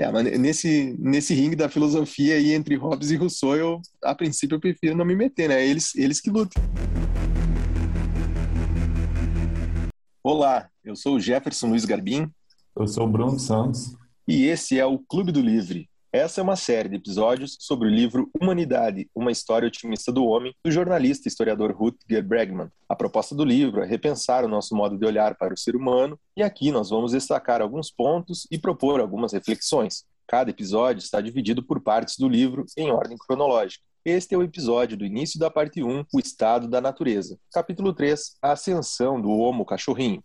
É, mas nesse, nesse ringue da filosofia aí entre Hobbes e Rousseau, eu, a princípio, eu prefiro não me meter, né? Eles, eles que lutam. Olá, eu sou o Jefferson Luiz Garbim. Eu sou o Bruno Santos. E esse é o Clube do Livre. Essa é uma série de episódios sobre o livro Humanidade, uma história otimista do homem, do jornalista e historiador Rutger Bregman. A proposta do livro é repensar o nosso modo de olhar para o ser humano, e aqui nós vamos destacar alguns pontos e propor algumas reflexões. Cada episódio está dividido por partes do livro em ordem cronológica. Este é o episódio do início da parte 1, O Estado da Natureza. Capítulo 3, A Ascensão do Homo Cachorrinho.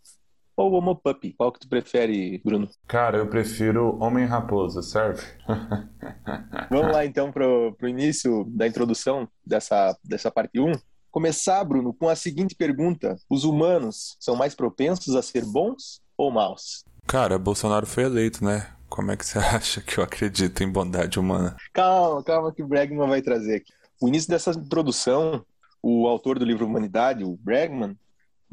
Ou Homo Puppy? Qual que tu prefere, Bruno? Cara, eu prefiro Homem-Raposa, serve? Vamos lá então pro, pro início da introdução dessa, dessa parte 1. Começar, Bruno, com a seguinte pergunta: Os humanos são mais propensos a ser bons ou maus? Cara, Bolsonaro foi eleito, né? Como é que você acha que eu acredito em bondade humana? Calma, calma que o Bregman vai trazer aqui. O início dessa introdução, o autor do livro Humanidade, o Bregman,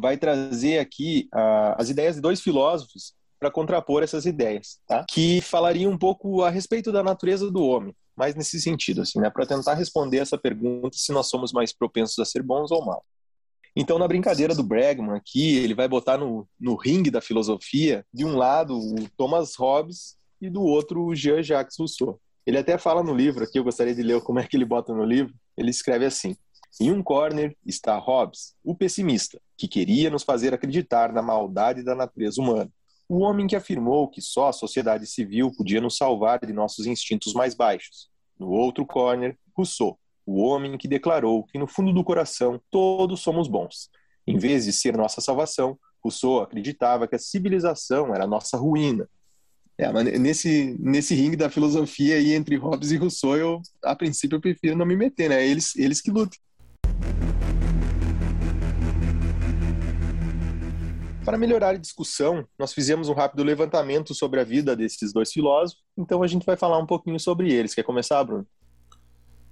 vai trazer aqui uh, as ideias de dois filósofos para contrapor essas ideias, tá? Que falariam um pouco a respeito da natureza do homem, mais nesse sentido, assim, né? Para tentar responder essa pergunta se nós somos mais propensos a ser bons ou maus. Então, na brincadeira do Bregman aqui, ele vai botar no, no ringue da filosofia, de um lado, o Thomas Hobbes e do outro o Jean-Jacques Rousseau. Ele até fala no livro, aqui eu gostaria de ler como é que ele bota no livro, ele escreve assim: Em um corner está Hobbes, o pessimista, que queria nos fazer acreditar na maldade da natureza humana. O homem que afirmou que só a sociedade civil podia nos salvar de nossos instintos mais baixos. No outro corner, Rousseau, o homem que declarou que no fundo do coração todos somos bons. Em vez de ser nossa salvação, Rousseau acreditava que a civilização era nossa ruína, é, nesse, nesse ringue da filosofia aí entre Hobbes e Rousseau, eu, a princípio, eu prefiro não me meter, né? Eles, eles que lutam. Para melhorar a discussão, nós fizemos um rápido levantamento sobre a vida desses dois filósofos, então a gente vai falar um pouquinho sobre eles. Quer começar, Bruno?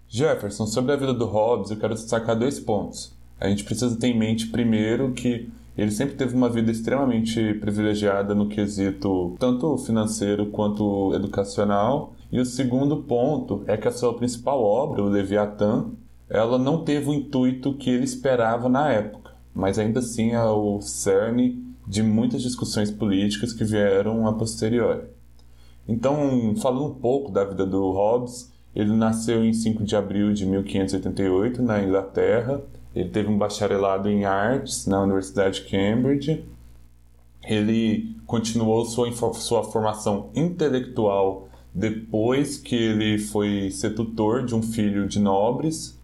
Jefferson, sobre a vida do Hobbes, eu quero destacar dois pontos. A gente precisa ter em mente, primeiro, que ele sempre teve uma vida extremamente privilegiada no quesito tanto financeiro quanto educacional. E o segundo ponto é que a sua principal obra, o Leviatã, ela não teve o intuito que ele esperava na época, mas ainda assim é o cerne de muitas discussões políticas que vieram a posteriori. Então, falando um pouco da vida do Hobbes, ele nasceu em 5 de abril de 1588 na Inglaterra ele teve um bacharelado em artes na Universidade de Cambridge. Ele continuou sua, sua formação intelectual depois que ele foi ser tutor de um filho de nobres.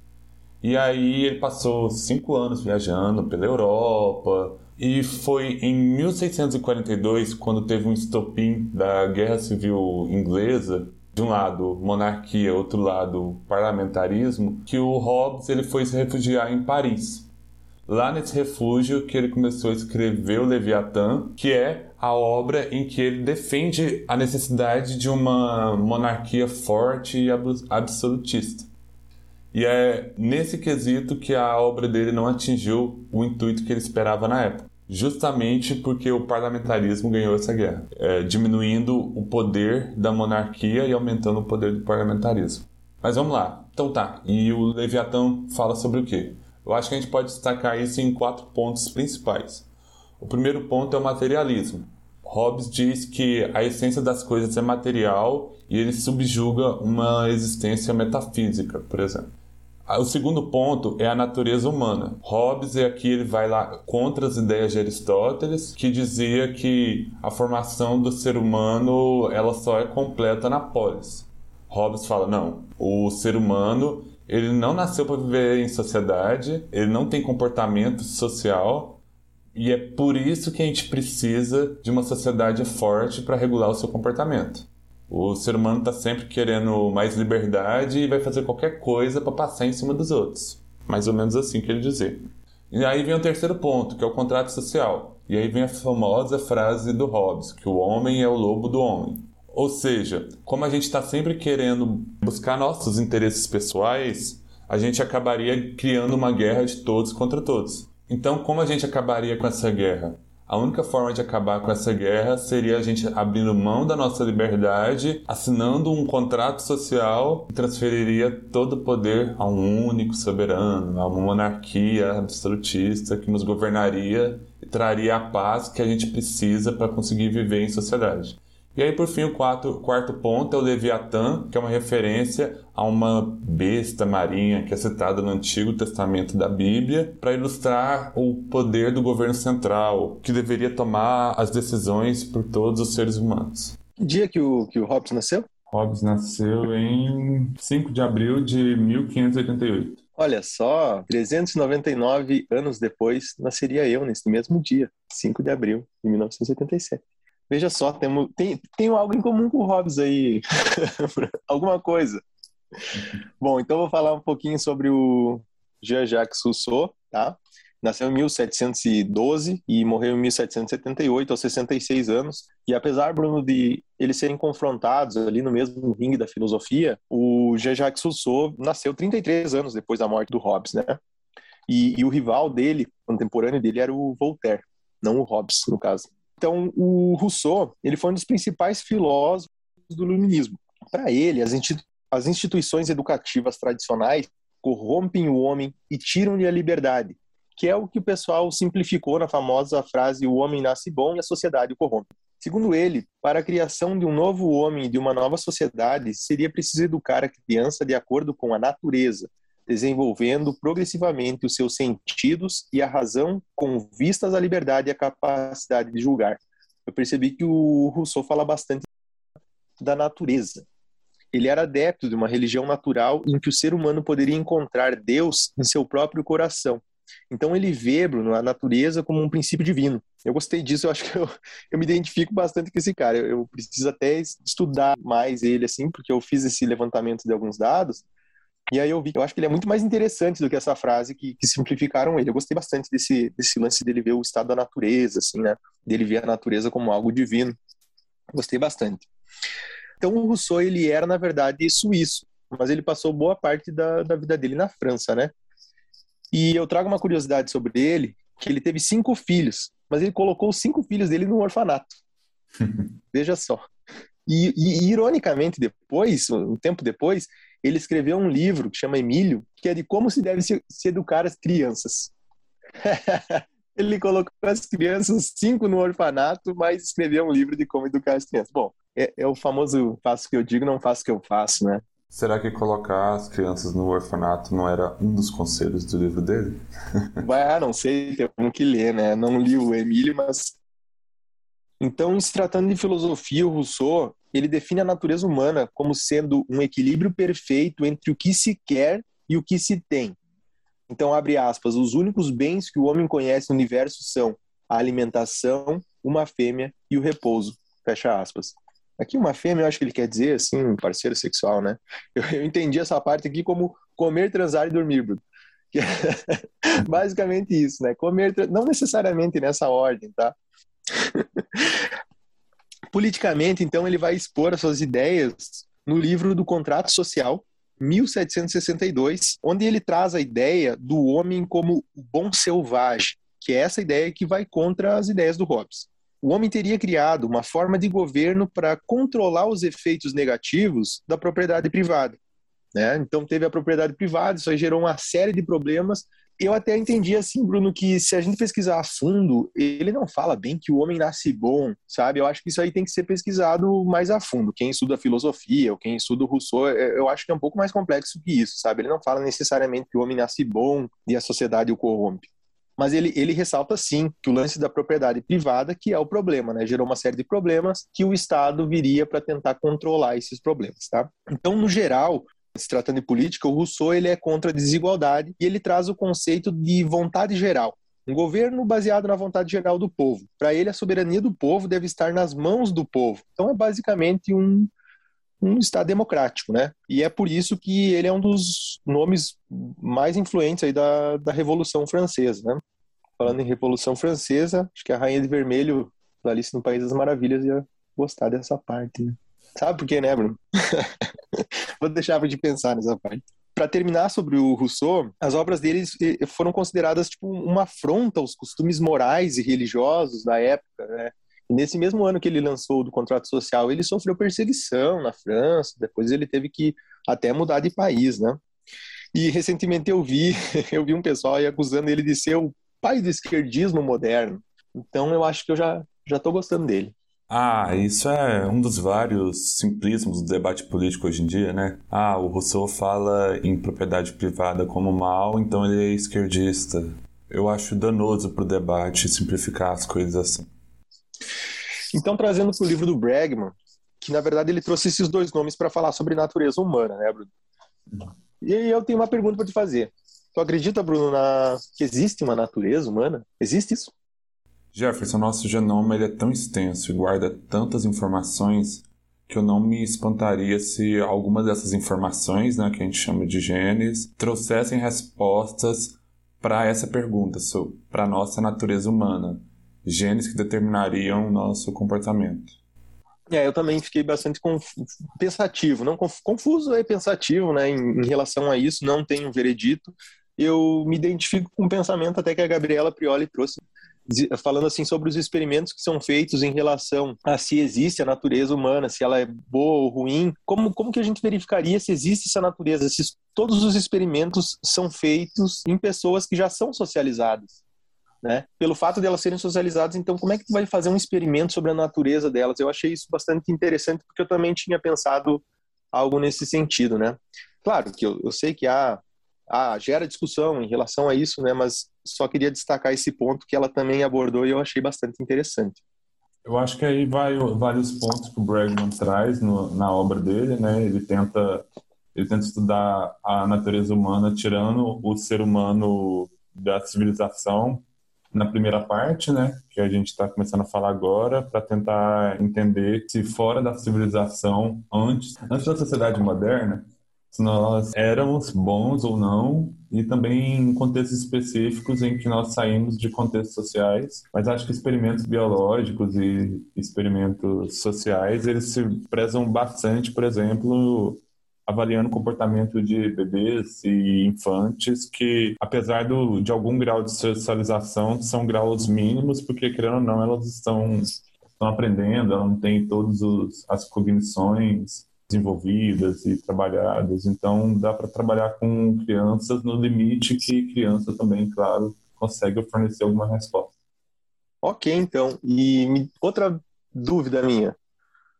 E aí ele passou cinco anos viajando pela Europa. E foi em 1642, quando teve um estopim da Guerra Civil Inglesa, de um lado monarquia, outro lado parlamentarismo, que o Hobbes ele foi se refugiar em Paris. Lá nesse refúgio que ele começou a escrever o Leviatã, que é a obra em que ele defende a necessidade de uma monarquia forte e absolutista. E é nesse quesito que a obra dele não atingiu o intuito que ele esperava na época justamente porque o parlamentarismo ganhou essa guerra, é, diminuindo o poder da monarquia e aumentando o poder do parlamentarismo. Mas vamos lá. Então tá. E o Leviatã fala sobre o quê? Eu acho que a gente pode destacar isso em quatro pontos principais. O primeiro ponto é o materialismo. Hobbes diz que a essência das coisas é material e ele subjuga uma existência metafísica, por exemplo. Ah, o segundo ponto é a natureza humana. Hobbes, e aqui ele vai lá contra as ideias de Aristóteles, que dizia que a formação do ser humano ela só é completa na polis. Hobbes fala, não, o ser humano ele não nasceu para viver em sociedade, ele não tem comportamento social, e é por isso que a gente precisa de uma sociedade forte para regular o seu comportamento. O ser humano está sempre querendo mais liberdade e vai fazer qualquer coisa para passar em cima dos outros. Mais ou menos assim que ele dizia. E aí vem o terceiro ponto, que é o contrato social. E aí vem a famosa frase do Hobbes, que o homem é o lobo do homem. Ou seja, como a gente está sempre querendo buscar nossos interesses pessoais, a gente acabaria criando uma guerra de todos contra todos. Então, como a gente acabaria com essa guerra? A única forma de acabar com essa guerra seria a gente abrindo mão da nossa liberdade, assinando um contrato social que transferiria todo o poder a um único soberano, a uma monarquia absolutista que nos governaria e traria a paz que a gente precisa para conseguir viver em sociedade. E aí, por fim, o quarto, quarto ponto é o Leviatã, que é uma referência a uma besta marinha que é citada no Antigo Testamento da Bíblia para ilustrar o poder do governo central, que deveria tomar as decisões por todos os seres humanos. Dia que o, que o Hobbes nasceu? Hobbes nasceu em 5 de abril de 1588. Olha só, 399 anos depois, nasceria eu nesse mesmo dia, 5 de abril de 1987. Veja só, temos, tem, tem algo em comum com o Hobbes aí. Alguma coisa. Bom, então vou falar um pouquinho sobre o Jean-Jacques Rousseau, tá? Nasceu em 1712 e morreu em 1778, aos 66 anos. E apesar, Bruno, de eles serem confrontados ali no mesmo ringue da filosofia, o Jean-Jacques Rousseau nasceu 33 anos depois da morte do Hobbes, né? E, e o rival dele, contemporâneo dele, era o Voltaire, não o Hobbes, no caso. Então, o Rousseau, ele foi um dos principais filósofos do iluminismo. Para ele, as, institu as instituições educativas tradicionais corrompem o homem e tiram-lhe a liberdade, que é o que o pessoal simplificou na famosa frase o homem nasce bom e a sociedade o corrompe. Segundo ele, para a criação de um novo homem e de uma nova sociedade, seria preciso educar a criança de acordo com a natureza, desenvolvendo progressivamente os seus sentidos e a razão com vistas à liberdade e à capacidade de julgar. Eu percebi que o Rousseau fala bastante da natureza. Ele era adepto de uma religião natural em que o ser humano poderia encontrar Deus em seu próprio coração. Então ele vê, Bruno, a natureza como um princípio divino. Eu gostei disso, eu acho que eu, eu me identifico bastante com esse cara. Eu, eu preciso até estudar mais ele, assim, porque eu fiz esse levantamento de alguns dados e aí eu vi, eu acho que ele é muito mais interessante do que essa frase que, que, simplificaram ele. Eu gostei bastante desse, desse lance dele ver o estado da natureza, assim, né? Dele ver a natureza como algo divino. Gostei bastante. Então o Rousseau, ele era, na verdade, suíço, mas ele passou boa parte da, da vida dele na França, né? E eu trago uma curiosidade sobre ele, que ele teve cinco filhos, mas ele colocou os cinco filhos dele no orfanato. Veja só. E, e, ironicamente, depois, um tempo depois, ele escreveu um livro que chama Emílio, que é de como se deve se, se educar as crianças. ele colocou as crianças cinco no orfanato, mas escreveu um livro de como educar as crianças. Bom, é, é o famoso faço o que eu digo, não faço o que eu faço, né? Será que colocar as crianças no orfanato não era um dos conselhos do livro dele? ah, não sei, tem que ler, né? Não li o Emílio, mas. Então, se tratando de filosofia, o Rousseau ele define a natureza humana como sendo um equilíbrio perfeito entre o que se quer e o que se tem. Então, abre aspas, os únicos bens que o homem conhece no universo são a alimentação, uma fêmea e o repouso. Fecha aspas. Aqui uma fêmea, eu acho que ele quer dizer, assim, parceiro sexual, né? Eu, eu entendi essa parte aqui como comer, transar e dormir, basicamente isso, né? Comer, não necessariamente nessa ordem, tá? Politicamente, então, ele vai expor as suas ideias no livro do Contrato Social, 1762, onde ele traz a ideia do homem como o bom selvagem, que é essa ideia que vai contra as ideias do Hobbes. O homem teria criado uma forma de governo para controlar os efeitos negativos da propriedade privada. Né? Então, teve a propriedade privada, isso aí gerou uma série de problemas eu até entendi assim, Bruno, que se a gente pesquisar a fundo, ele não fala bem que o homem nasce bom, sabe? Eu acho que isso aí tem que ser pesquisado mais a fundo. Quem estuda filosofia ou quem estuda o Rousseau, é, eu acho que é um pouco mais complexo que isso, sabe? Ele não fala necessariamente que o homem nasce bom e a sociedade o corrompe. Mas ele, ele ressalta sim que o lance da propriedade privada que é o problema, né? Gerou uma série de problemas que o Estado viria para tentar controlar esses problemas, tá? Então, no geral, se tratando de política, o Rousseau ele é contra a desigualdade e ele traz o conceito de vontade geral. Um governo baseado na vontade geral do povo. Para ele, a soberania do povo deve estar nas mãos do povo. Então, é basicamente um, um Estado democrático, né? E é por isso que ele é um dos nomes mais influentes aí da, da Revolução Francesa, né? Falando em Revolução Francesa, acho que a Rainha de Vermelho, da Alice no País das Maravilhas, ia gostar dessa parte, né? Sabe por quê, né, Bruno? Vou deixar de pensar nessa parte. para terminar sobre o Rousseau, as obras dele foram consideradas tipo uma afronta aos costumes morais e religiosos da época, né? E nesse mesmo ano que ele lançou do contrato social, ele sofreu perseguição na França, depois ele teve que até mudar de país, né? E recentemente eu vi, eu vi um pessoal aí acusando ele de ser o pai do esquerdismo moderno. Então eu acho que eu já já tô gostando dele. Ah, isso é um dos vários simplismos do debate político hoje em dia, né? Ah, o Rousseau fala em propriedade privada como mal, então ele é esquerdista. Eu acho danoso para o debate simplificar as coisas assim. Então, trazendo para o livro do Bregman, que na verdade ele trouxe esses dois nomes para falar sobre natureza humana, né, Bruno? E aí eu tenho uma pergunta para te fazer. Tu acredita, Bruno, na... que existe uma natureza humana? Existe isso? Jefferson, nosso genoma ele é tão extenso e guarda tantas informações que eu não me espantaria se algumas dessas informações, né, que a gente chama de genes, trouxessem respostas para essa pergunta, para a nossa natureza humana. Genes que determinariam o nosso comportamento. É, eu também fiquei bastante pensativo, não confuso é pensativo, né, em, em relação a isso, não tenho veredito. Eu me identifico com o pensamento até que a Gabriela Prioli trouxe falando assim sobre os experimentos que são feitos em relação a se existe a natureza humana, se ela é boa ou ruim, como, como que a gente verificaria se existe essa natureza, se todos os experimentos são feitos em pessoas que já são socializadas, né? Pelo fato de elas serem socializadas, então como é que tu vai fazer um experimento sobre a natureza delas? Eu achei isso bastante interessante porque eu também tinha pensado algo nesse sentido, né? Claro que eu, eu sei que há ah, gera discussão em relação a isso, né? Mas só queria destacar esse ponto que ela também abordou e eu achei bastante interessante. Eu acho que aí vai vários pontos que o Bregman traz no, na obra dele, né? Ele tenta ele tenta estudar a natureza humana tirando o ser humano da civilização na primeira parte, né, que a gente está começando a falar agora, para tentar entender se fora da civilização, antes, antes da sociedade moderna, se nós éramos bons ou não, e também em contextos específicos em que nós saímos de contextos sociais. Mas acho que experimentos biológicos e experimentos sociais, eles se prezam bastante, por exemplo, avaliando o comportamento de bebês e infantes que, apesar do, de algum grau de socialização, são graus mínimos, porque, querendo ou não, elas estão, estão aprendendo, elas não têm todas as cognições desenvolvidas e trabalhadas. Então, dá para trabalhar com crianças no limite que criança também, claro, consegue fornecer alguma resposta. Ok, então. E outra dúvida minha.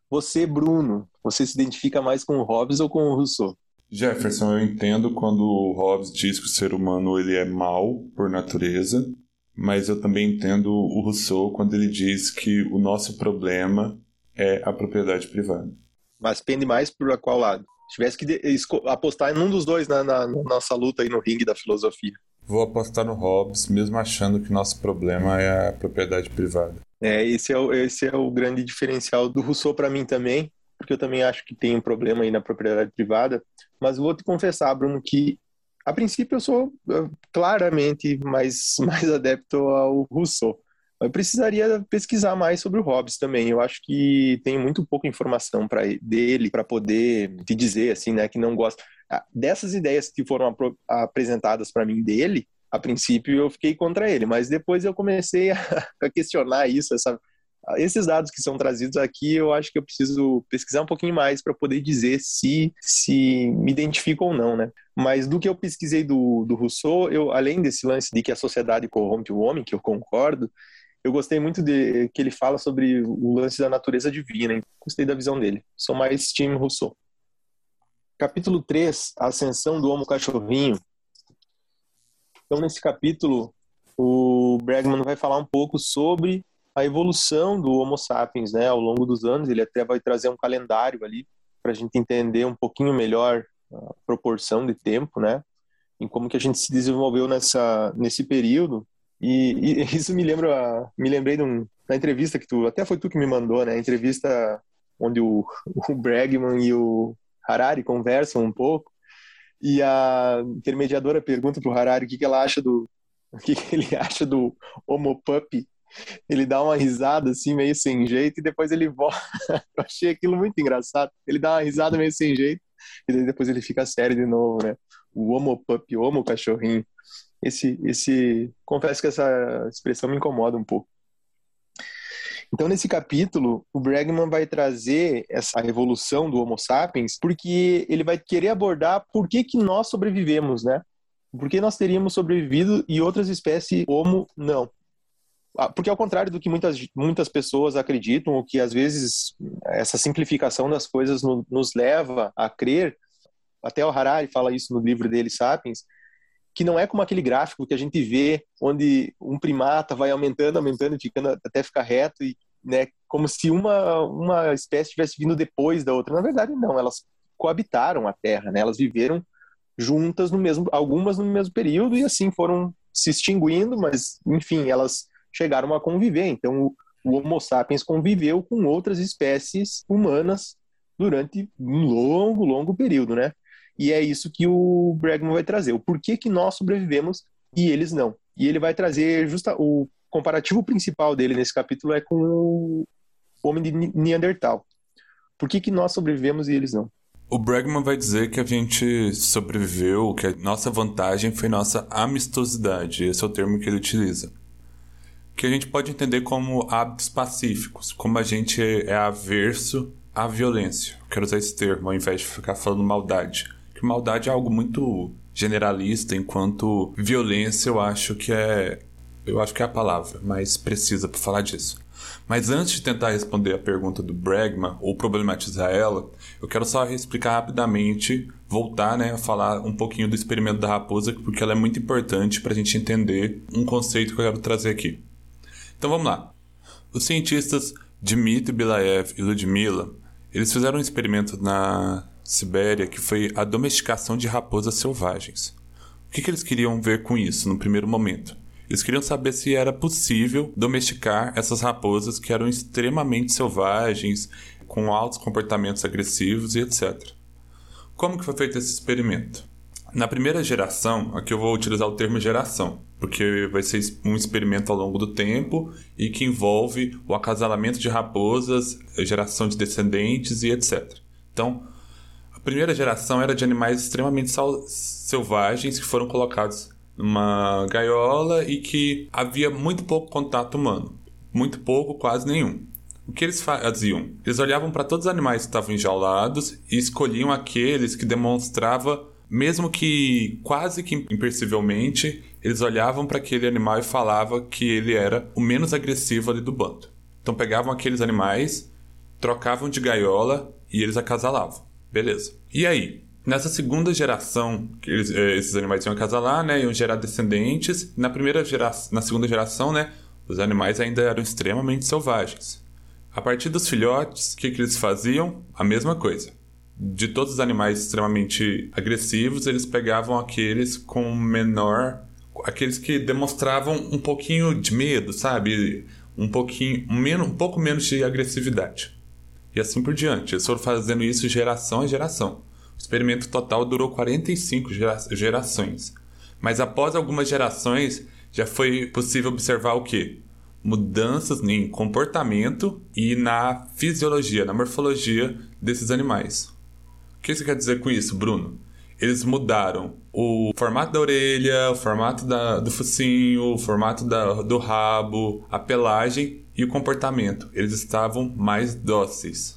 Você, Bruno, você se identifica mais com o Hobbes ou com o Rousseau? Jefferson, eu entendo quando o Hobbes diz que o ser humano ele é mau por natureza, mas eu também entendo o Rousseau quando ele diz que o nosso problema é a propriedade privada. Mas pende mais por qual lado? Se tivesse que apostar em um dos dois na, na, na, nossa luta aí no ringue da filosofia. Vou apostar no Hobbes, mesmo achando que nosso problema é a propriedade privada. É, esse é o, esse é o grande diferencial do Rousseau para mim também, porque eu também acho que tem um problema aí na propriedade privada. Mas vou te confessar, Bruno, que a princípio eu sou claramente mais, mais adepto ao Rousseau. Eu precisaria pesquisar mais sobre o Hobbes também. Eu acho que tem muito pouca informação para dele para poder te dizer assim, né, que não gosta ah, dessas ideias que foram apresentadas para mim dele. A princípio eu fiquei contra ele, mas depois eu comecei a, a questionar isso, essa, esses dados que são trazidos aqui, eu acho que eu preciso pesquisar um pouquinho mais para poder dizer se se me identifico ou não, né? Mas do que eu pesquisei do, do Rousseau, eu além desse lance de que a sociedade corrompe o homem, que eu concordo, eu gostei muito de que ele fala sobre o lance da natureza divina. Hein? Gostei da visão dele. Sou mais time Rousseau. Capítulo 3, a ascensão do homo cachorrinho. Então, nesse capítulo, o Bregman vai falar um pouco sobre a evolução do Homo sapiens, né, ao longo dos anos. Ele até vai trazer um calendário ali para a gente entender um pouquinho melhor a proporção de tempo, né, em como que a gente se desenvolveu nessa nesse período. E, e, isso me lembra, me lembrei de um, da entrevista que tu, até foi tu que me mandou, né? A entrevista onde o, o Bregman e o Harari conversam um pouco e a intermediadora pergunta pro Harari o que, que ela acha do, o que, que ele acha do Homo Puppy. Ele dá uma risada assim meio sem jeito e depois ele volta. Eu achei aquilo muito engraçado. Ele dá uma risada meio sem jeito, e depois ele fica sério de novo, né? O homo pup, homo cachorrinho. Esse, esse, confesso que essa expressão me incomoda um pouco. Então, nesse capítulo, o Bregman vai trazer essa revolução do Homo sapiens, porque ele vai querer abordar por que, que nós sobrevivemos, né? Por que nós teríamos sobrevivido e outras espécies Homo não? Ah, porque ao contrário do que muitas, muitas pessoas acreditam, ou que às vezes essa simplificação das coisas no, nos leva a crer, até o Harari fala isso no livro dele, Sapiens, que não é como aquele gráfico que a gente vê, onde um primata vai aumentando, aumentando, ficando até ficar reto, e, né, como se uma, uma espécie tivesse vindo depois da outra. Na verdade, não, elas coabitaram a Terra, né, elas viveram juntas no mesmo, algumas no mesmo período, e assim foram se extinguindo, mas, enfim, elas chegaram a conviver. Então, o Homo sapiens conviveu com outras espécies humanas durante um longo, longo período, né? E é isso que o Bregman vai trazer. O porquê que nós sobrevivemos e eles não. E ele vai trazer justa o comparativo principal dele nesse capítulo é com o homem de Neandertal. Por que, que nós sobrevivemos e eles não? O Bregman vai dizer que a gente sobreviveu, que a nossa vantagem foi nossa amistosidade. Esse é o termo que ele utiliza que a gente pode entender como hábitos pacíficos, como a gente é averso à violência. quero usar esse termo ao invés de ficar falando maldade. Que maldade é algo muito generalista, enquanto violência eu acho que é eu acho que é a palavra mais precisa para falar disso. Mas antes de tentar responder a pergunta do Bregman ou problematizar ela, eu quero só explicar rapidamente, voltar né, a falar um pouquinho do experimento da raposa, porque ela é muito importante para a gente entender um conceito que eu quero trazer aqui. Então vamos lá. Os cientistas Dmitry Bilaev e Ludmila, eles fizeram um experimento na Sibéria que foi a domesticação de raposas selvagens. O que, que eles queriam ver com isso no primeiro momento? Eles queriam saber se era possível domesticar essas raposas que eram extremamente selvagens, com altos comportamentos agressivos e etc. Como que foi feito esse experimento? Na primeira geração, aqui eu vou utilizar o termo geração, porque vai ser um experimento ao longo do tempo e que envolve o acasalamento de raposas, geração de descendentes e etc. Então, primeira geração era de animais extremamente selvagens que foram colocados numa gaiola e que havia muito pouco contato humano, muito pouco, quase nenhum. O que eles faziam? Eles olhavam para todos os animais que estavam enjaulados e escolhiam aqueles que demonstravam mesmo que quase que imperceptivelmente, eles olhavam para aquele animal e falavam que ele era o menos agressivo ali do bando. Então pegavam aqueles animais, trocavam de gaiola e eles acasalavam. Beleza. E aí? Nessa segunda geração, eles, eh, esses animais iam acasalar, né, iam gerar descendentes. Na primeira geração, na segunda geração, né, os animais ainda eram extremamente selvagens. A partir dos filhotes, o que, que eles faziam? A mesma coisa de todos os animais extremamente agressivos, eles pegavam aqueles com menor. aqueles que demonstravam um pouquinho de medo, sabe? Um pouquinho. Um, menos, um pouco menos de agressividade. E assim por diante. Eles foram fazendo isso geração a geração. O experimento total durou 45 gera gerações. Mas após algumas gerações, já foi possível observar o quê? Mudanças em comportamento e na fisiologia, na morfologia desses animais que você quer dizer com isso, Bruno? Eles mudaram o formato da orelha, o formato da, do focinho, o formato da, do rabo, a pelagem e o comportamento. Eles estavam mais dóceis.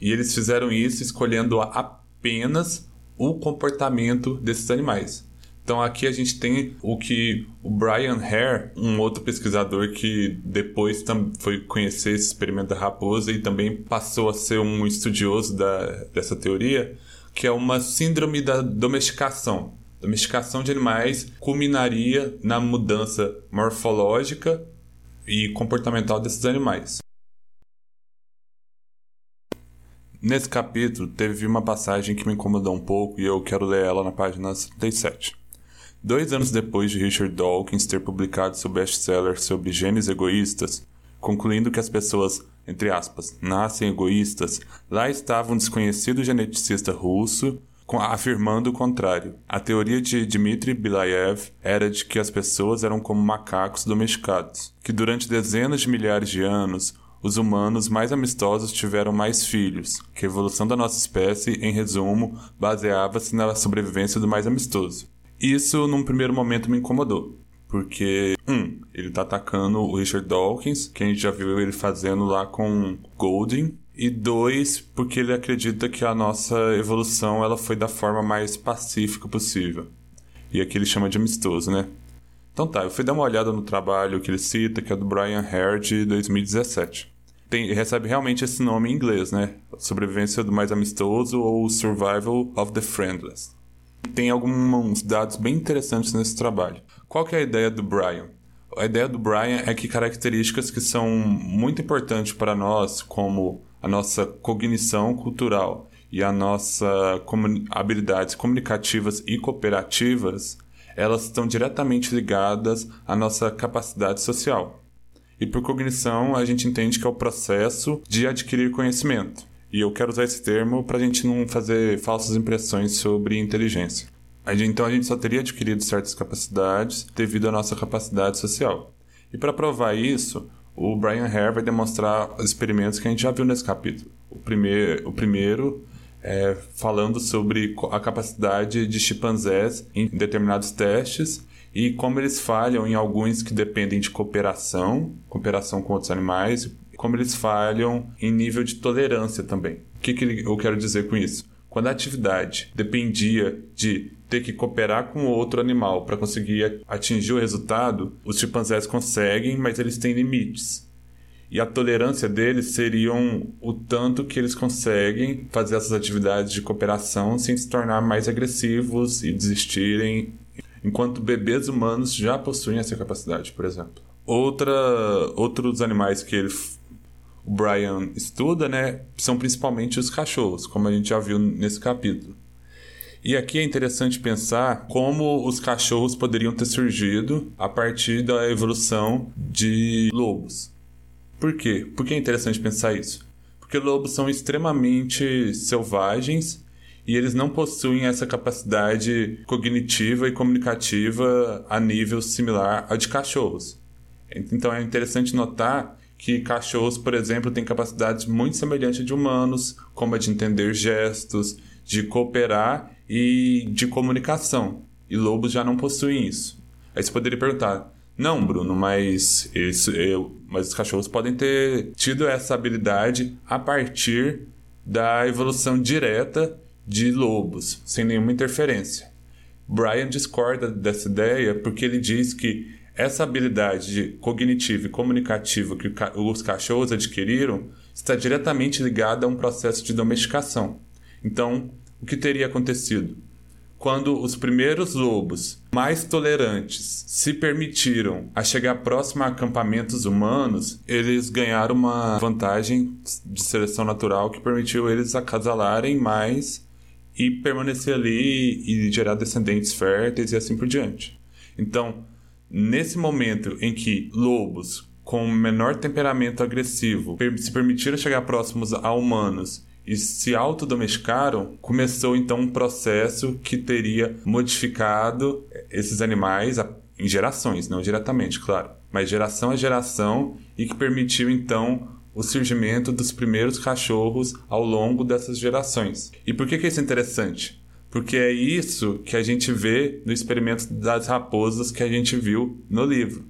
E eles fizeram isso escolhendo apenas o comportamento desses animais. Então aqui a gente tem o que o Brian Hare, um outro pesquisador que depois foi conhecer esse experimento da raposa e também passou a ser um estudioso da, dessa teoria, que é uma síndrome da domesticação. Domesticação de animais culminaria na mudança morfológica e comportamental desses animais. Nesse capítulo teve uma passagem que me incomodou um pouco e eu quero ler ela na página 37. Dois anos depois de Richard Dawkins ter publicado seu best-seller sobre genes egoístas, concluindo que as pessoas, entre aspas, nascem egoístas, lá estava um desconhecido geneticista russo afirmando o contrário. A teoria de Dmitry Bilayev era de que as pessoas eram como macacos domesticados, que durante dezenas de milhares de anos os humanos mais amistosos tiveram mais filhos, que a evolução da nossa espécie, em resumo, baseava-se na sobrevivência do mais amistoso. Isso, num primeiro momento, me incomodou. Porque, um, ele tá atacando o Richard Dawkins, que a gente já viu ele fazendo lá com Golding. E dois, porque ele acredita que a nossa evolução ela foi da forma mais pacífica possível. E aqui ele chama de amistoso, né? Então tá, eu fui dar uma olhada no trabalho que ele cita, que é do Brian Hare de 2017. Tem, recebe realmente esse nome em inglês, né? Sobrevivência do mais amistoso ou Survival of the Friendless. Tem alguns dados bem interessantes nesse trabalho. Qual que é a ideia do Brian? A ideia do Brian é que características que são muito importantes para nós, como a nossa cognição cultural e a nossa comuni habilidades comunicativas e cooperativas, elas estão diretamente ligadas à nossa capacidade social. E por cognição, a gente entende que é o processo de adquirir conhecimento. E eu quero usar esse termo para a gente não fazer falsas impressões sobre inteligência. Então a gente só teria adquirido certas capacidades devido à nossa capacidade social. E para provar isso, o Brian Hare vai demonstrar os experimentos que a gente já viu nesse capítulo. O primeiro, o primeiro é falando sobre a capacidade de chimpanzés em determinados testes e como eles falham em alguns que dependem de cooperação, cooperação com outros animais, como eles falham em nível de tolerância também. O que, que eu quero dizer com isso? Quando a atividade dependia de ter que cooperar com outro animal para conseguir atingir o resultado, os chimpanzés conseguem, mas eles têm limites. E a tolerância deles seriam o tanto que eles conseguem fazer essas atividades de cooperação sem se tornar mais agressivos e desistirem, enquanto bebês humanos já possuem essa capacidade, por exemplo. Outra, outros animais que ele o Brian estuda, né, são principalmente os cachorros, como a gente já viu nesse capítulo. E aqui é interessante pensar como os cachorros poderiam ter surgido a partir da evolução de lobos. Por quê? Por que é interessante pensar isso? Porque lobos são extremamente selvagens e eles não possuem essa capacidade cognitiva e comunicativa a nível similar à de cachorros. Então é interessante notar que cachorros, por exemplo, têm capacidades muito semelhantes de humanos, como a de entender gestos, de cooperar e de comunicação. E lobos já não possuem isso. Aí você poderia perguntar: não, Bruno, mas, isso, eu, mas os cachorros podem ter tido essa habilidade a partir da evolução direta de lobos, sem nenhuma interferência. Brian discorda dessa ideia porque ele diz que essa habilidade cognitiva e comunicativa que os cachorros adquiriram está diretamente ligada a um processo de domesticação. Então, o que teria acontecido? Quando os primeiros lobos mais tolerantes se permitiram a chegar próximo a acampamentos humanos, eles ganharam uma vantagem de seleção natural que permitiu eles acasalarem mais e permanecer ali e gerar descendentes férteis e assim por diante. Então, Nesse momento em que lobos com menor temperamento agressivo se permitiram chegar próximos a humanos e se autodomesticaram, começou então um processo que teria modificado esses animais em gerações, não diretamente, claro, mas geração a geração e que permitiu então o surgimento dos primeiros cachorros ao longo dessas gerações. E por que, que isso é interessante? Porque é isso que a gente vê no experimento das raposas que a gente viu no livro.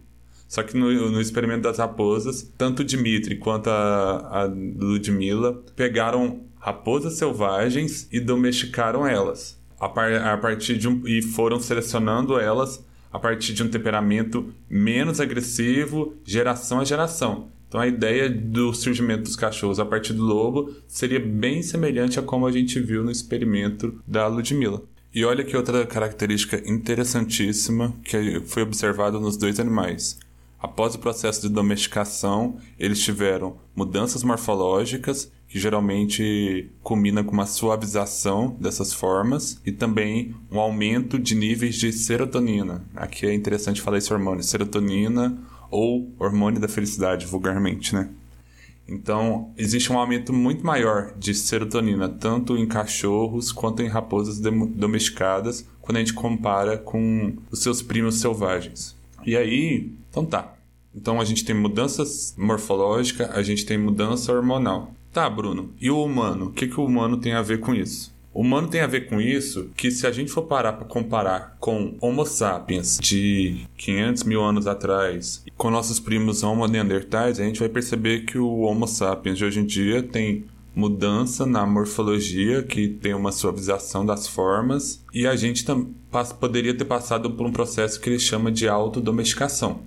Só que no, no experimento das raposas, tanto o Dmitri quanto a, a Ludmilla pegaram raposas selvagens e domesticaram elas. A, par, a partir de um, e foram selecionando elas a partir de um temperamento menos agressivo, geração a geração. Então a ideia do surgimento dos cachorros a partir do lobo seria bem semelhante a como a gente viu no experimento da Ludmilla. E olha que outra característica interessantíssima que foi observada nos dois animais. Após o processo de domesticação, eles tiveram mudanças morfológicas, que geralmente culmina com uma suavização dessas formas, e também um aumento de níveis de serotonina. Aqui é interessante falar esse hormônio, serotonina ou hormônio da felicidade, vulgarmente, né? Então, existe um aumento muito maior de serotonina, tanto em cachorros quanto em raposas domesticadas, quando a gente compara com os seus primos selvagens. E aí, então tá. Então a gente tem mudanças morfológica, a gente tem mudança hormonal. Tá, Bruno, e o humano? O que, que o humano tem a ver com isso? O humano tem a ver com isso que se a gente for parar para comparar com Homo sapiens de 500 mil anos atrás, com nossos primos Homo neandertais, a gente vai perceber que o Homo sapiens de hoje em dia tem mudança na morfologia, que tem uma suavização das formas, e a gente poderia ter passado por um processo que ele chama de autodomesticação.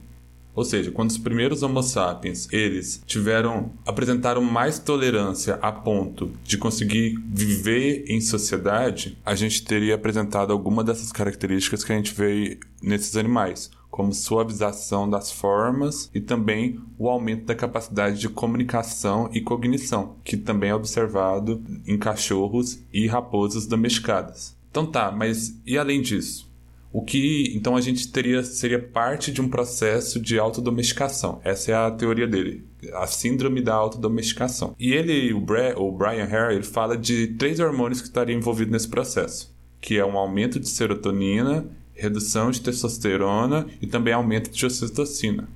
Ou seja, quando os primeiros Homo sapiens, eles tiveram apresentaram mais tolerância a ponto de conseguir viver em sociedade, a gente teria apresentado alguma dessas características que a gente vê nesses animais, como suavização das formas e também o aumento da capacidade de comunicação e cognição, que também é observado em cachorros e raposas domesticadas. Então tá, mas e além disso? O que então a gente teria seria parte de um processo de autodomesticação. Essa é a teoria dele, a síndrome da autodomesticação. E ele, o, Bra o Brian Hare, ele fala de três hormônios que estariam envolvidos nesse processo, que é um aumento de serotonina, redução de testosterona e também aumento de ocitocina.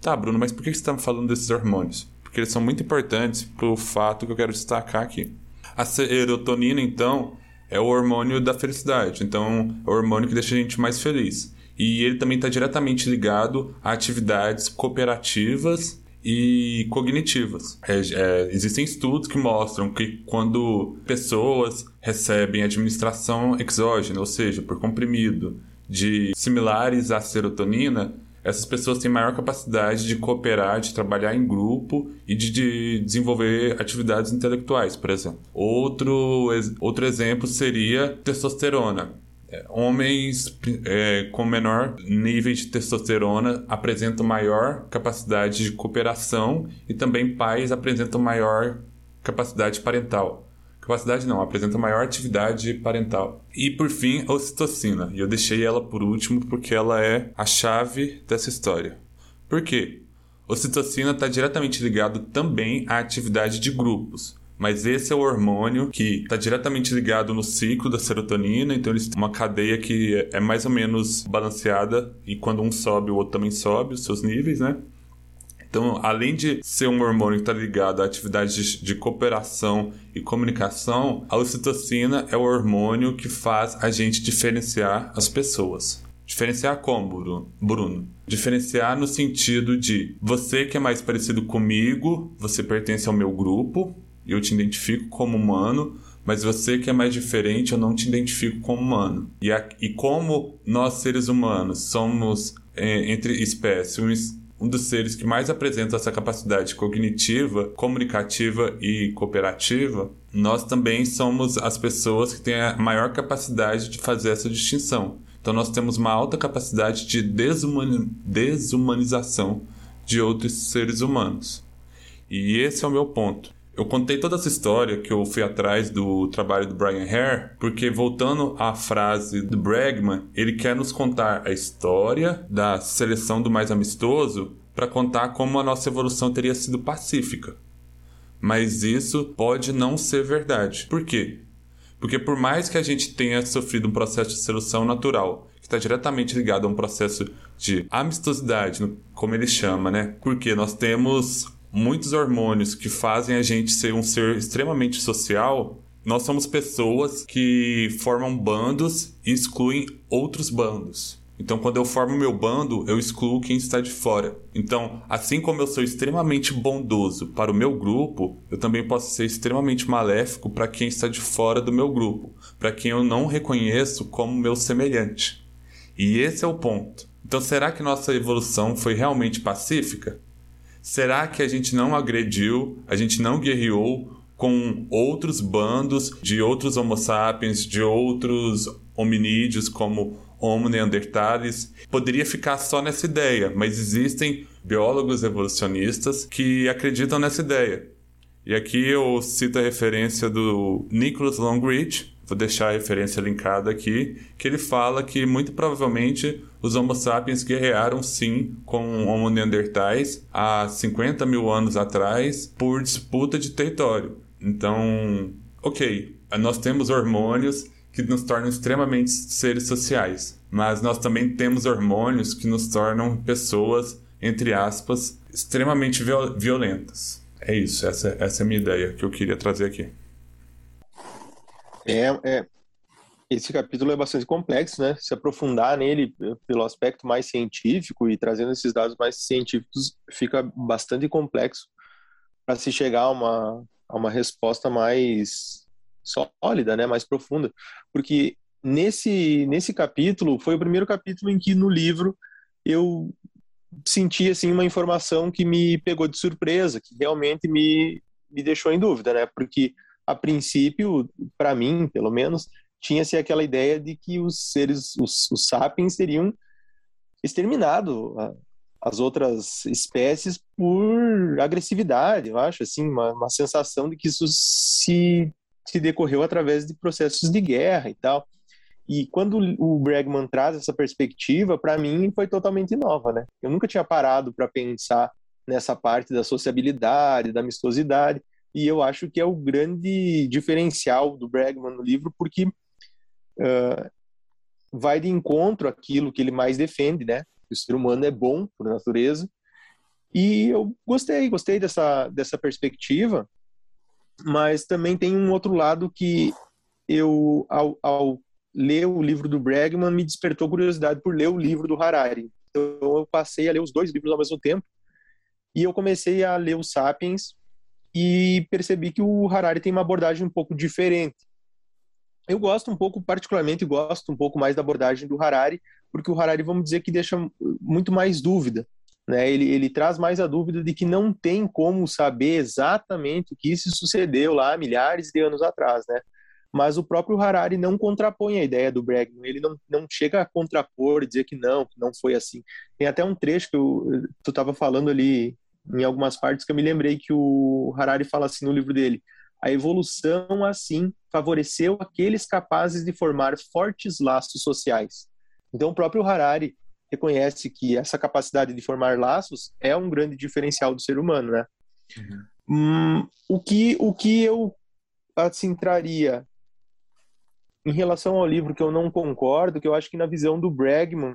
Tá, Bruno, mas por que você está falando desses hormônios? Porque eles são muito importantes para o fato que eu quero destacar aqui. A serotonina, então, é o hormônio da felicidade. Então, é o hormônio que deixa a gente mais feliz. E ele também está diretamente ligado a atividades cooperativas e cognitivas. É, é, existem estudos que mostram que quando pessoas recebem administração exógena, ou seja, por comprimido, de similares à serotonina, essas pessoas têm maior capacidade de cooperar, de trabalhar em grupo e de, de desenvolver atividades intelectuais, por exemplo. Outro, outro exemplo seria testosterona. É, homens é, com menor nível de testosterona apresentam maior capacidade de cooperação e também pais apresentam maior capacidade parental. Capacidade não, apresenta maior atividade parental. E por fim, a ocitocina. E eu deixei ela por último porque ela é a chave dessa história. Por quê? Ocitocina está diretamente ligado também à atividade de grupos. Mas esse é o hormônio que está diretamente ligado no ciclo da serotonina, então eles têm uma cadeia que é mais ou menos balanceada e quando um sobe, o outro também sobe os seus níveis, né? Então, além de ser um hormônio que está ligado à atividade de, de, cooperação e comunicação, a ocitocina é o hormônio que faz a gente diferenciar as pessoas. Diferenciar como, Bruno? Diferenciar no sentido de você que é mais parecido comigo, você pertence ao meu grupo, eu te identifico como humano, mas você que é mais diferente, eu não te identifico como humano. E, a, e como nós, seres humanos, somos, é, entre espécies, um dos seres que mais apresenta essa capacidade cognitiva, comunicativa e cooperativa, nós também somos as pessoas que têm a maior capacidade de fazer essa distinção. Então, nós temos uma alta capacidade de desumani desumanização de outros seres humanos. E esse é o meu ponto. Eu contei toda essa história que eu fui atrás do trabalho do Brian Hare, porque voltando à frase do Bregman, ele quer nos contar a história da seleção do mais amistoso para contar como a nossa evolução teria sido pacífica. Mas isso pode não ser verdade. Por quê? Porque por mais que a gente tenha sofrido um processo de seleção natural, que está diretamente ligado a um processo de amistosidade, como ele chama, né? Porque nós temos muitos hormônios que fazem a gente ser um ser extremamente social, nós somos pessoas que formam bandos e excluem outros bandos. Então, quando eu formo meu bando, eu excluo quem está de fora. Então, assim como eu sou extremamente bondoso para o meu grupo, eu também posso ser extremamente maléfico para quem está de fora do meu grupo, para quem eu não reconheço como meu semelhante. E esse é o ponto. Então, será que nossa evolução foi realmente pacífica? Será que a gente não agrediu, a gente não guerreou com outros bandos de outros Homo sapiens, de outros hominídeos como Homo neanderthalis? Poderia ficar só nessa ideia, mas existem biólogos evolucionistas que acreditam nessa ideia. E aqui eu cito a referência do Nicholas Longreach, vou deixar a referência linkada aqui, que ele fala que muito provavelmente os Homo sapiens guerrearam sim com Homo neandertais há 50 mil anos atrás por disputa de território. Então, ok, nós temos hormônios que nos tornam extremamente seres sociais, mas nós também temos hormônios que nos tornam pessoas entre aspas, extremamente violentas. É isso, essa, essa é a minha ideia que eu queria trazer aqui. É, é, esse capítulo é bastante complexo, né? Se aprofundar nele pelo aspecto mais científico e trazendo esses dados mais científicos, fica bastante complexo para se chegar a uma, a uma resposta mais sólida, né? Mais profunda. Porque nesse, nesse capítulo, foi o primeiro capítulo em que no livro eu senti assim uma informação que me pegou de surpresa, que realmente me, me deixou em dúvida, né? Porque a princípio, para mim, pelo menos, tinha-se aquela ideia de que os seres, os, os sapiens teriam exterminado as outras espécies por agressividade, eu acho, assim, uma, uma sensação de que isso se, se decorreu através de processos de guerra e tal. E quando o Bregman traz essa perspectiva, para mim foi totalmente nova, né? Eu nunca tinha parado para pensar nessa parte da sociabilidade, da amistosidade, e eu acho que é o grande diferencial do Bregman no livro, porque uh, vai de encontro àquilo que ele mais defende, né? O ser humano é bom por natureza. E eu gostei, gostei dessa, dessa perspectiva, mas também tem um outro lado que eu, ao, ao ler o livro do Bregman, me despertou curiosidade por ler o livro do Harari. Então eu passei a ler os dois livros ao mesmo tempo e eu comecei a ler o Sapiens e percebi que o Harari tem uma abordagem um pouco diferente. Eu gosto um pouco, particularmente gosto um pouco mais da abordagem do Harari, porque o Harari, vamos dizer, que deixa muito mais dúvida. Né? Ele, ele traz mais a dúvida de que não tem como saber exatamente o que se sucedeu lá milhares de anos atrás, né? mas o próprio Harari não contrapõe a ideia do Bregman, ele não, não chega a contrapor, dizer que não, que não foi assim. Tem até um trecho que eu, tu estava falando ali em algumas partes que eu me lembrei que o Harari fala assim no livro dele, a evolução assim favoreceu aqueles capazes de formar fortes laços sociais. Então o próprio Harari reconhece que essa capacidade de formar laços é um grande diferencial do ser humano, né? Uhum. Hum, o que o que eu assim traria em relação ao livro que eu não concordo, que eu acho que na visão do Bregman,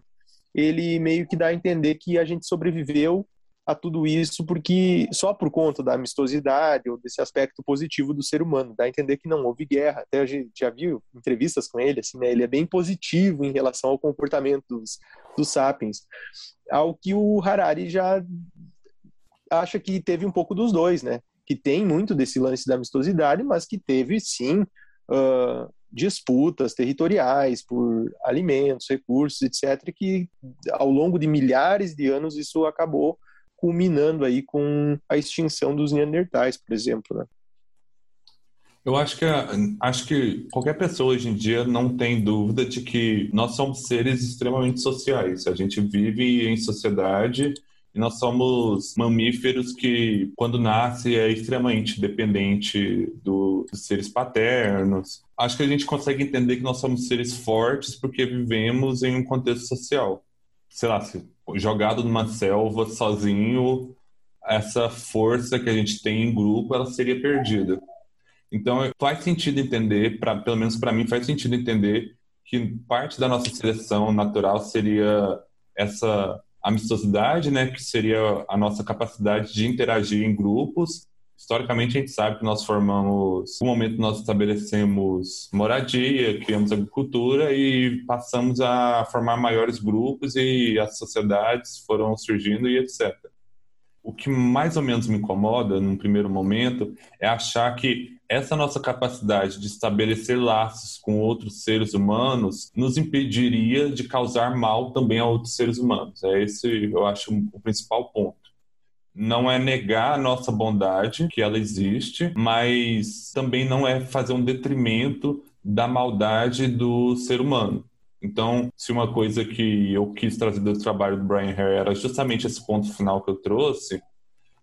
ele meio que dá a entender que a gente sobreviveu a tudo isso porque só por conta da amistosidade ou desse aspecto positivo do ser humano, dá a entender que não houve guerra. Até a gente já viu entrevistas com ele, assim, né? Ele é bem positivo em relação ao comportamento dos, dos sapiens, ao que o Harari já acha que teve um pouco dos dois, né? Que tem muito desse lance da amistosidade, mas que teve sim uh, disputas territoriais por alimentos, recursos, etc., que ao longo de milhares de anos isso acabou culminando aí com a extinção dos neandertais, por exemplo, né? Eu acho que acho que qualquer pessoa hoje em dia não tem dúvida de que nós somos seres extremamente sociais. A gente vive em sociedade e nós somos mamíferos que, quando nasce, é extremamente dependente do, dos seres paternos. Acho que a gente consegue entender que nós somos seres fortes porque vivemos em um contexto social. Sei lá, se jogado numa selva sozinho, essa força que a gente tem em grupo, ela seria perdida. Então, faz sentido entender, pra, pelo menos para mim, faz sentido entender que parte da nossa seleção natural seria essa amistosidade, né, que seria a nossa capacidade de interagir em grupos. Historicamente, a gente sabe que nós formamos, no momento nós estabelecemos moradia, criamos agricultura e passamos a formar maiores grupos e as sociedades foram surgindo e etc. O que mais ou menos me incomoda, num primeiro momento, é achar que essa nossa capacidade de estabelecer laços com outros seres humanos nos impediria de causar mal também a outros seres humanos. É esse, eu acho, o principal ponto. Não é negar a nossa bondade, que ela existe, mas também não é fazer um detrimento da maldade do ser humano. Então, se uma coisa que eu quis trazer do trabalho do Brian Hare era justamente esse ponto final que eu trouxe,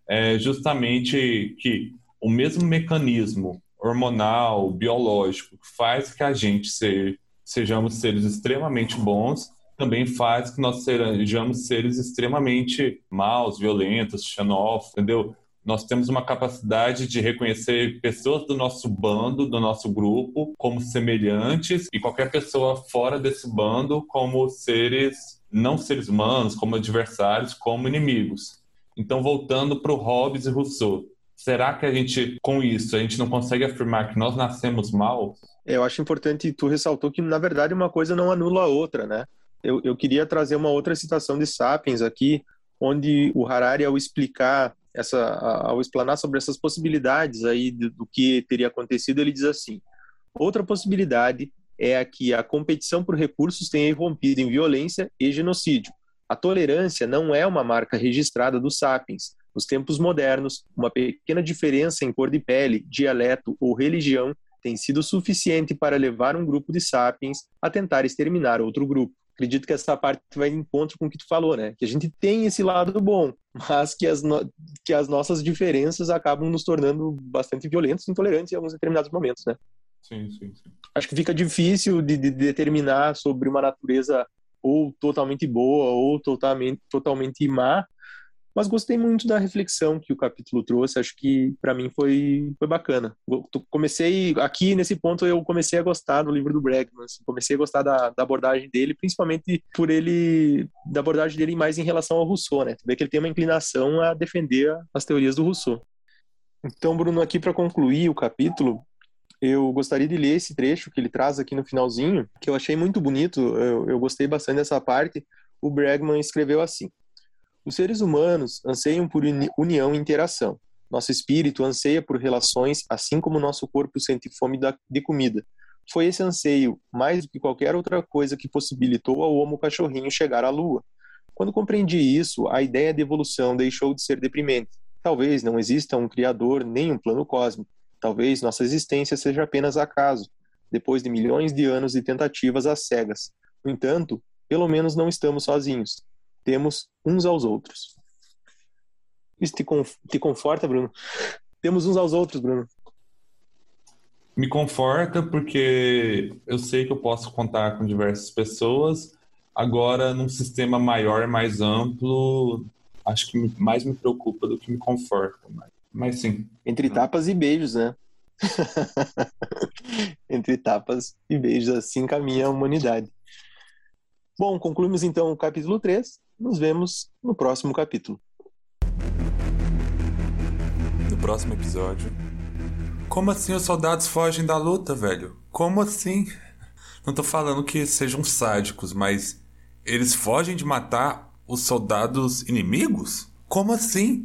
é justamente que o mesmo mecanismo hormonal, biológico, que faz que a gente ser, sejamos seres extremamente bons, também faz que nós sejamos seres extremamente maus, violentos, xenófobos, entendeu? Nós temos uma capacidade de reconhecer pessoas do nosso bando, do nosso grupo, como semelhantes e qualquer pessoa fora desse bando como seres não seres humanos como adversários, como inimigos. Então, voltando para o Hobbes e Rousseau, será que a gente, com isso, a gente não consegue afirmar que nós nascemos mal? Eu acho importante, tu ressaltou que, na verdade, uma coisa não anula a outra, né? Eu, eu queria trazer uma outra citação de Sapiens aqui, onde o Harari, ao explicar essa, ao explanar sobre essas possibilidades aí do, do que teria acontecido, ele diz assim: outra possibilidade é a que a competição por recursos tenha irrompido em violência e genocídio. A tolerância não é uma marca registrada dos sapiens. Nos tempos modernos, uma pequena diferença em cor de pele, dialeto ou religião tem sido suficiente para levar um grupo de sapiens a tentar exterminar outro grupo acredito que essa parte vai em encontro com o que tu falou, né? Que a gente tem esse lado bom, mas que as, no... que as nossas diferenças acabam nos tornando bastante violentos e intolerantes em alguns determinados momentos, né? Sim, sim, sim. Acho que fica difícil de, de determinar sobre uma natureza ou totalmente boa ou totalmente, totalmente má, mas gostei muito da reflexão que o capítulo trouxe, acho que para mim foi, foi bacana. Comecei, aqui nesse ponto, eu comecei a gostar do livro do Bregman, assim, comecei a gostar da, da, abordagem dele, principalmente por ele, da abordagem dele mais em relação ao Rousseau, né? Tu vê que ele tem uma inclinação a defender as teorias do Rousseau. Então, Bruno, aqui para concluir o capítulo, eu gostaria de ler esse trecho que ele traz aqui no finalzinho, que eu achei muito bonito, eu, eu gostei bastante dessa parte. O Bregman escreveu assim: os seres humanos anseiam por união e interação. Nosso espírito anseia por relações, assim como nosso corpo sente fome de comida. Foi esse anseio, mais do que qualquer outra coisa, que possibilitou ao Homo cachorrinho chegar à Lua. Quando compreendi isso, a ideia de evolução deixou de ser deprimente. Talvez não exista um criador nem um plano cósmico. Talvez nossa existência seja apenas acaso, depois de milhões de anos de tentativas às cegas. No entanto, pelo menos não estamos sozinhos temos uns aos outros. Isso te, te conforta, Bruno? Temos uns aos outros, Bruno. Me conforta porque eu sei que eu posso contar com diversas pessoas. Agora, num sistema maior, mais amplo, acho que mais me preocupa do que me conforta. Mas, mas sim. Entre tapas e beijos, né? Entre tapas e beijos, assim caminha a humanidade. Bom, concluímos então o capítulo 3. Nos vemos no próximo capítulo. No próximo episódio. Como assim os soldados fogem da luta, velho? Como assim? Não tô falando que sejam sádicos, mas eles fogem de matar os soldados inimigos? Como assim?